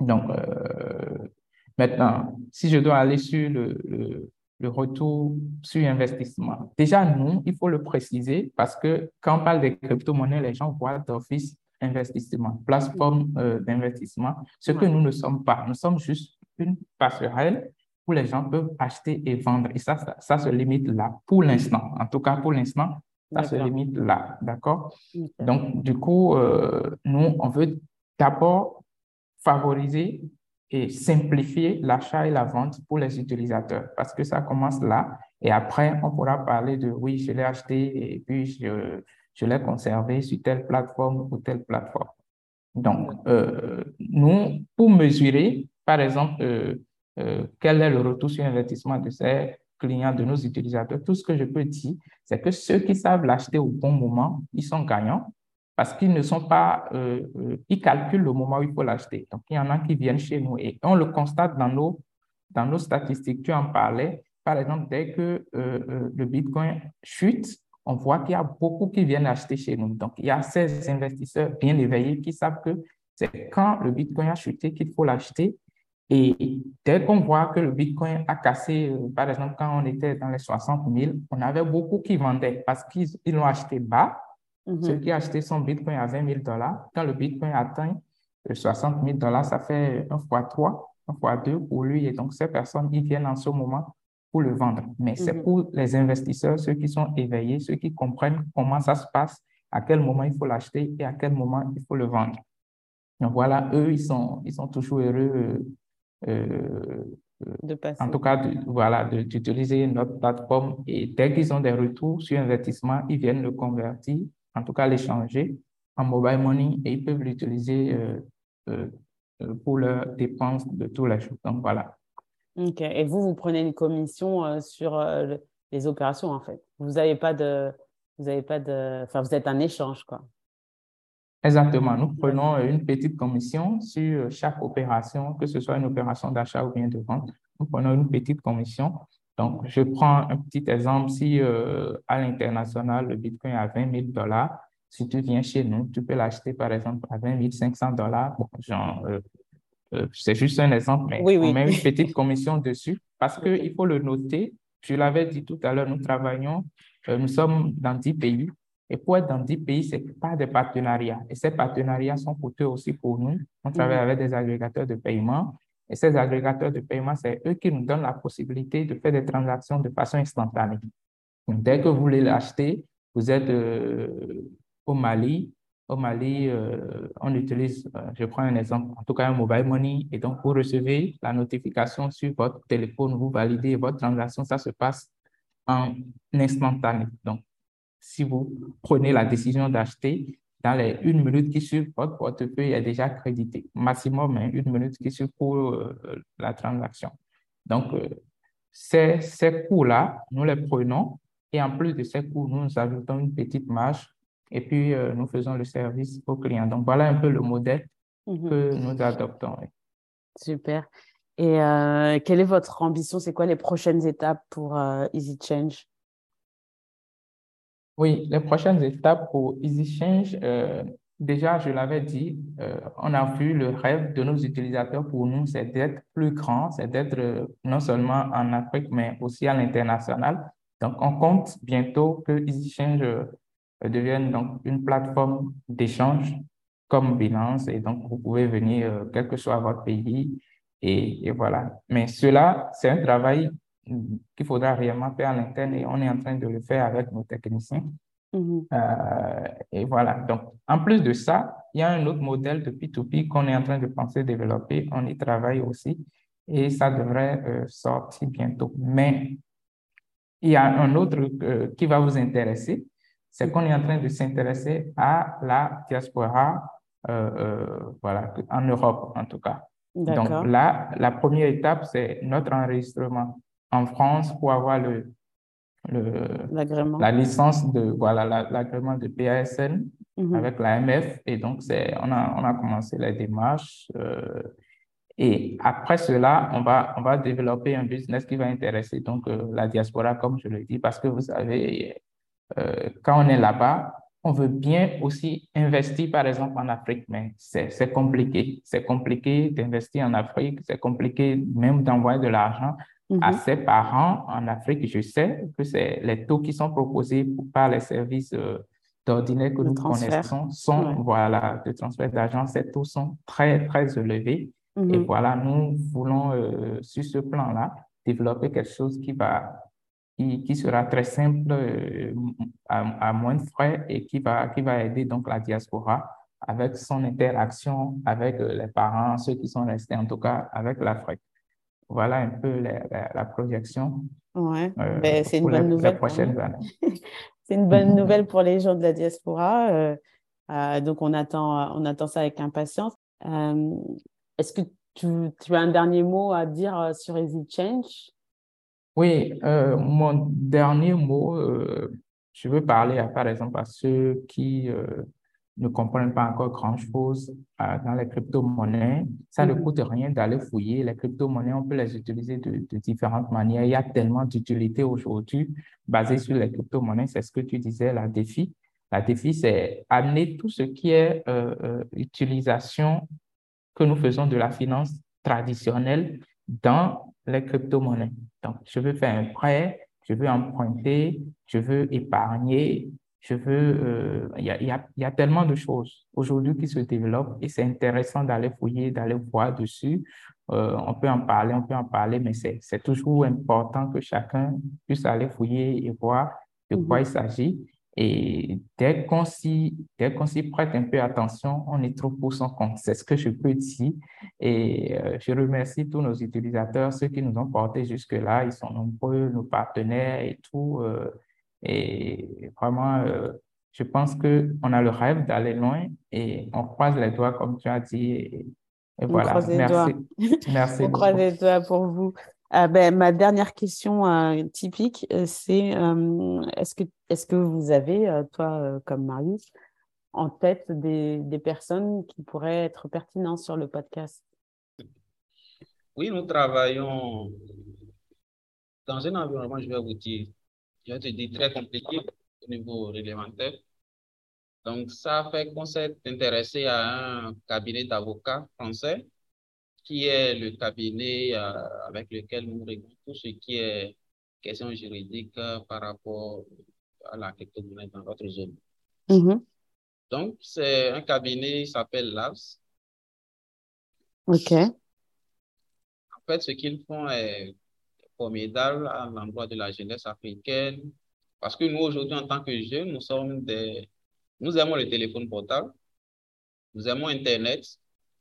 Donc, euh, maintenant, si je dois aller sur le, le, le retour sur investissement, déjà, nous, il faut le préciser parce que quand on parle des crypto-monnaies, les gens voient d'office investissement, plateforme euh, d'investissement, ce que nous ne sommes pas. Nous sommes juste une passerelle où les gens peuvent acheter et vendre. Et ça, ça, se limite là pour l'instant. En tout cas, pour l'instant, ça se limite là. D'accord? Donc, du coup, euh, nous, on veut d'abord favoriser et simplifier l'achat et la vente pour les utilisateurs parce que ça commence là. Et après, on pourra parler de oui, je l'ai acheté et puis je, je l'ai conservé sur telle plateforme ou telle plateforme. Donc, euh, nous, pour mesurer, par exemple, euh, euh, quel est le retour sur investissement de ces clients, de nos utilisateurs, tout ce que je peux dire, c'est que ceux qui savent l'acheter au bon moment, ils sont gagnants parce qu'ils ne sont pas, ils calculent le moment où il faut l'acheter. Donc, il y en a qui viennent chez nous et on le constate dans nos, dans nos statistiques. Tu en parlais. Par exemple, dès que le Bitcoin chute, on voit qu'il y a beaucoup qui viennent acheter chez nous. Donc, il y a ces investisseurs bien éveillés qui savent que c'est quand le Bitcoin a chuté qu'il faut l'acheter. Et dès qu'on voit que le Bitcoin a cassé, euh, par exemple, quand on était dans les 60 000, on avait beaucoup qui vendaient parce qu'ils l'ont acheté bas. Mm-hmm. Ceux qui achetaient son Bitcoin à 20 000 dollars, quand le Bitcoin atteint 60 000 dollars, ça fait un fois trois, un fois deux pour lui. Et donc, ces personnes, ils viennent en ce moment pour le vendre. Mais c'est mhm. pour les investisseurs, ceux qui sont éveillés, ceux qui comprennent comment ça se passe, à quel moment il faut l'acheter et à quel moment il faut le vendre. Donc voilà, eux, ils sont, ils sont toujours heureux, euh, de passer. en tout cas, de, voilà, d'utiliser notre plateforme. Et dès qu'ils ont des retours sur investissement, ils viennent le convertir, en tout cas l'échanger en mobile money et ils peuvent l'utiliser euh, euh, pour leurs dépenses de tous les jours. Donc voilà. Ok. Et vous, vous prenez une commission euh, sur euh, les opérations, en fait. Vous n'avez pas de. Vous avez pas de. Enfin, vous êtes un échange, quoi. Exactement. Nous prenons euh, une petite commission sur chaque opération, que ce soit une opération d'achat ou bien de vente. Nous prenons une petite commission. Donc, je prends un petit exemple. Si à l'international, le Bitcoin est à 20 000 dollars, si tu viens chez nous, tu peux l'acheter par exemple à 20 500 dollars. Bon, genre, euh, c'est juste un exemple, mais on met une petite commission dessus parce qu'il faut le noter. Je l'avais dit tout à l'heure, nous travaillons, euh, nous sommes dans 10 pays. Et pour être dans 10 pays, ce n'est pas des partenariats. Et ces partenariats sont coûteux aussi pour nous. On travaille avec des agrégateurs de paiement. Et ces agrégateurs de paiement, c'est eux qui nous donnent la possibilité de faire des transactions de façon instantanée. Donc, dès que vous voulez l'acheter, vous êtes euh, au Mali, Au Mali, euh, on utilise, euh, je prends un exemple, en tout cas un mobile money, et donc vous recevez la notification sur votre téléphone, vous validez votre transaction, ça se passe en instantané. Donc, si vous prenez la décision d'acheter, dans les une minute qui suit, votre portefeuille est déjà crédité. Maximum, hein, une minute qui suit pour euh, la transaction. Donc, ces, ces coûts-là, nous les prenons et en plus de ces coûts, nous ajoutons une petite marge et puis euh, nous faisons le service aux clients. Donc voilà un peu le modèle mhm. que nous adoptons. Super. Et euh, quelle est votre ambition? C'est quoi les prochaines étapes pour euh, Easy Change? Oui, les prochaines étapes pour Easy Change, déjà, je l'avais dit, on a vu le rêve de nos utilisateurs pour nous, c'est d'être plus grand, c'est d'être non seulement en Afrique, mais aussi à l'international. Donc, on compte bientôt que EasyChange euh, devienne donc une plateforme d'échange comme Binance et donc vous pouvez venir euh, quel que soit votre pays et, voilà. Mais cela, c'est un travail qu'il faudra réellement faire à l'interne et on est en train de le faire avec nos techniciens. Mm-hmm. Euh, et voilà. Donc, en plus de ça, il y a un autre modèle de P2P qu'on est en train de penser développer. On y travaille aussi et ça devrait sortir bientôt. Mais il y a un autre euh, qui va vous intéresser, c'est qu'on est en train de s'intéresser à la diaspora, euh, euh, voilà, en Europe en tout cas. Donc là, la première étape, c'est notre enregistrement en France pour avoir le, le la licence de voilà l'agrément de PASN mhm. avec l'AMF et donc c'est on a on a commencé les démarches et après cela, on va, on va développer un business qui va intéresser donc euh, la diaspora, comme je le dis, parce que vous savez, euh, quand on est là-bas, on veut bien aussi investir, par exemple, en Afrique, mais c'est compliqué. C'est compliqué d'investir en Afrique, c'est compliqué même d'envoyer de l'argent à mm-hmm. ses parents en Afrique. Je sais que c'est les taux qui sont proposés par les services euh, d'ordinaire que nous connaissons sont, voilà, de transfert d'argent, ces taux sont très, très élevés. Et mhm. voilà, nous voulons, euh, sur ce plan-là, développer quelque chose qui, va, qui, qui sera très simple, euh, à, à, moins de frais et qui va, qui va aider donc la diaspora avec son interaction avec euh, les parents, ceux qui sont restés en tout cas avec l'Afrique. Voilà un peu la, la, projection. Ouais, ben, c'est une bonne nouvelle. c'est une bonne nouvelle pour les gens de la diaspora. donc, on attend, on attend ça avec impatience. Est-ce que tu, tu, as un dernier mot à dire euh, sur Easy Change? Oui, euh, mon dernier mot, euh, je veux parler à, par exemple à ceux qui ne comprennent pas encore grand-chose dans les crypto-monnaies. Ça ne mm-hmm. coûte rien d'aller fouiller. Les crypto-monnaies, on peut les utiliser de, de différentes manières. Il y a tellement d'utilités aujourd'hui basées sur les crypto-monnaies. C'est ce que tu disais, la défi. La défi, c'est amener tout ce qui est utilisation que nous faisons de la finance traditionnelle dans les crypto-monnaies. Donc, je veux faire un prêt, je veux emprunter, je veux épargner, je veux... Euh, il y, a, y, a, y, a, tellement de choses aujourd'hui qui se développent et c'est intéressant d'aller fouiller, d'aller voir dessus. Euh, on peut en parler, on peut en parler, mais c'est toujours important que chacun puisse aller fouiller et voir de quoi il s'agit. Et dès qu'on s'y prête un peu attention, on y trouve pour son compte. C'est ce que je peux dire. Et euh, je remercie tous nos utilisateurs, ceux qui nous ont portés jusque-là. Ils sont nombreux, nos partenaires et tout. Euh, et vraiment, euh, je pense qu'on a le rêve d'aller loin et on croise les doigts, comme tu as dit. Et, voilà, merci. merci. on croise les doigts pour vous. Ah ben, ma dernière question euh, typique, euh, c'est euh, est-ce que, est que vous avez, toi comme Marius, en tête des, des, personnes qui pourraient être pertinentes sur le podcast? Oui, nous travaillons dans un environnement, je vais vous dire, je vais te dire très compliqué au niveau réglementaire. Donc, ça fait qu'on s'est intéressé à un cabinet d'avocats français qui est le cabinet euh, avec lequel nous réglons tout ce qui est question juridique euh, par rapport à la crypto-monnaie dans notre zone. Mm-hmm. Donc, c'est un cabinet qui s'appelle LAVS. OK. En fait, ce qu'ils font est formidable à l'endroit de la jeunesse africaine parce que nous, aujourd'hui, en tant que jeunes, nous sommes des, Nous aimons le téléphone portable, nous aimons Internet,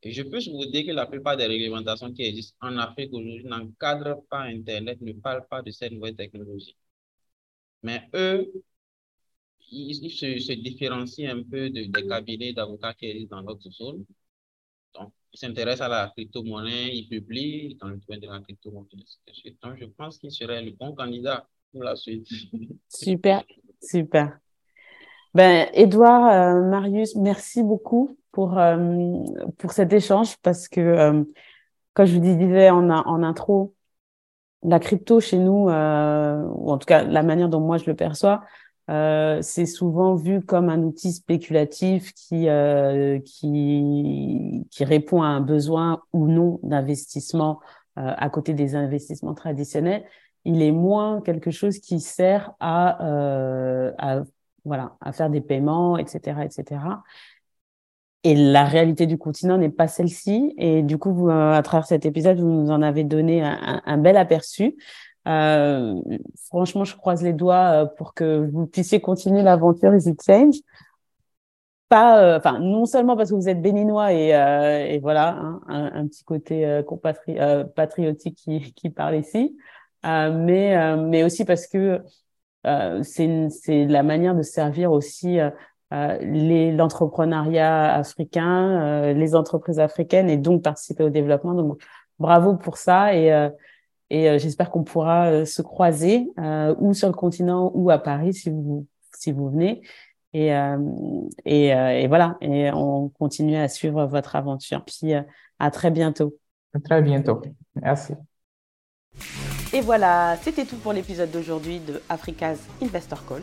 et je peux vous dire que la plupart des réglementations qui existent en Afrique aujourd'hui n'encadrent pas Internet, ne parlent pas de cette nouvelle technologie. Mais eux, ils, se, différencient un peu des cabinets d'avocats qui existent dans notre zone. Donc, ils s'intéressent à la crypto-monnaie, ils publient dans le domaine de la crypto-monnaie. Donc, je pense qu'il serait le bon candidat pour la suite. Super, super. Ben, Edouard, euh, Marius, merci beaucoup pour, euh, pour cet échange parce que, euh, comme je vous disais en, intro, la crypto chez nous, ou en tout cas la manière dont moi je le perçois, c'est souvent vu comme un outil spéculatif qui, qui, qui répond à un besoin ou non d'investissement à côté des investissements traditionnels. Il est moins quelque chose qui sert à, à voilà, à faire des paiements, etc., etc. Et la réalité du continent n'est pas celle-ci. Et du coup, euh, à travers cet épisode, vous nous en avez donné un, bel aperçu. Euh, franchement, je croise les doigts euh, pour que vous puissiez continuer l'aventure Easy Change. Pas, enfin, non seulement parce que vous êtes béninois et, et voilà, hein, un, petit côté compatri patriotique qui, qui parle ici, mais, mais aussi parce que euh, c'est la manière de servir aussi euh, euh, l'entrepreneuriat africain, les entreprises africaines et donc participer au développement. Donc, bravo pour ça et, et j'espère qu'on pourra se croiser ou sur le continent ou à Paris si vous, si vous venez. Et, et, et, voilà, et on continue à suivre votre aventure. Puis à très bientôt. À très bientôt. Merci. Et voilà, c'était tout pour l'épisode d'aujourd'hui de Africa's Investor Call.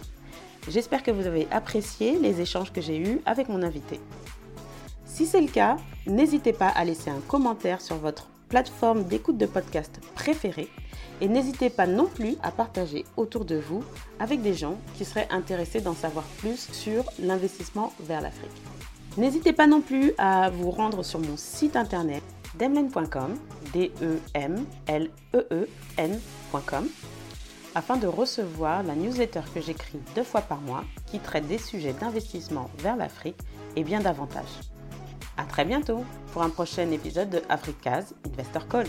J'espère que vous avez apprécié les échanges que j'ai eus avec mon invité. Si c'est le cas, n'hésitez pas à laisser un commentaire sur votre plateforme d'écoute de podcast préférée et n'hésitez pas non plus à partager autour de vous avec des gens qui seraient intéressés d'en savoir plus sur l'investissement vers l'Afrique. N'hésitez pas non plus à vous rendre sur mon site internet demlen.com, D-E-M-L-E-E-N.com, afin de recevoir la newsletter que j'écris deux fois par mois qui traite des sujets d'investissement vers l'Afrique et bien davantage. A très bientôt pour un prochain épisode de Africa's Investor Call.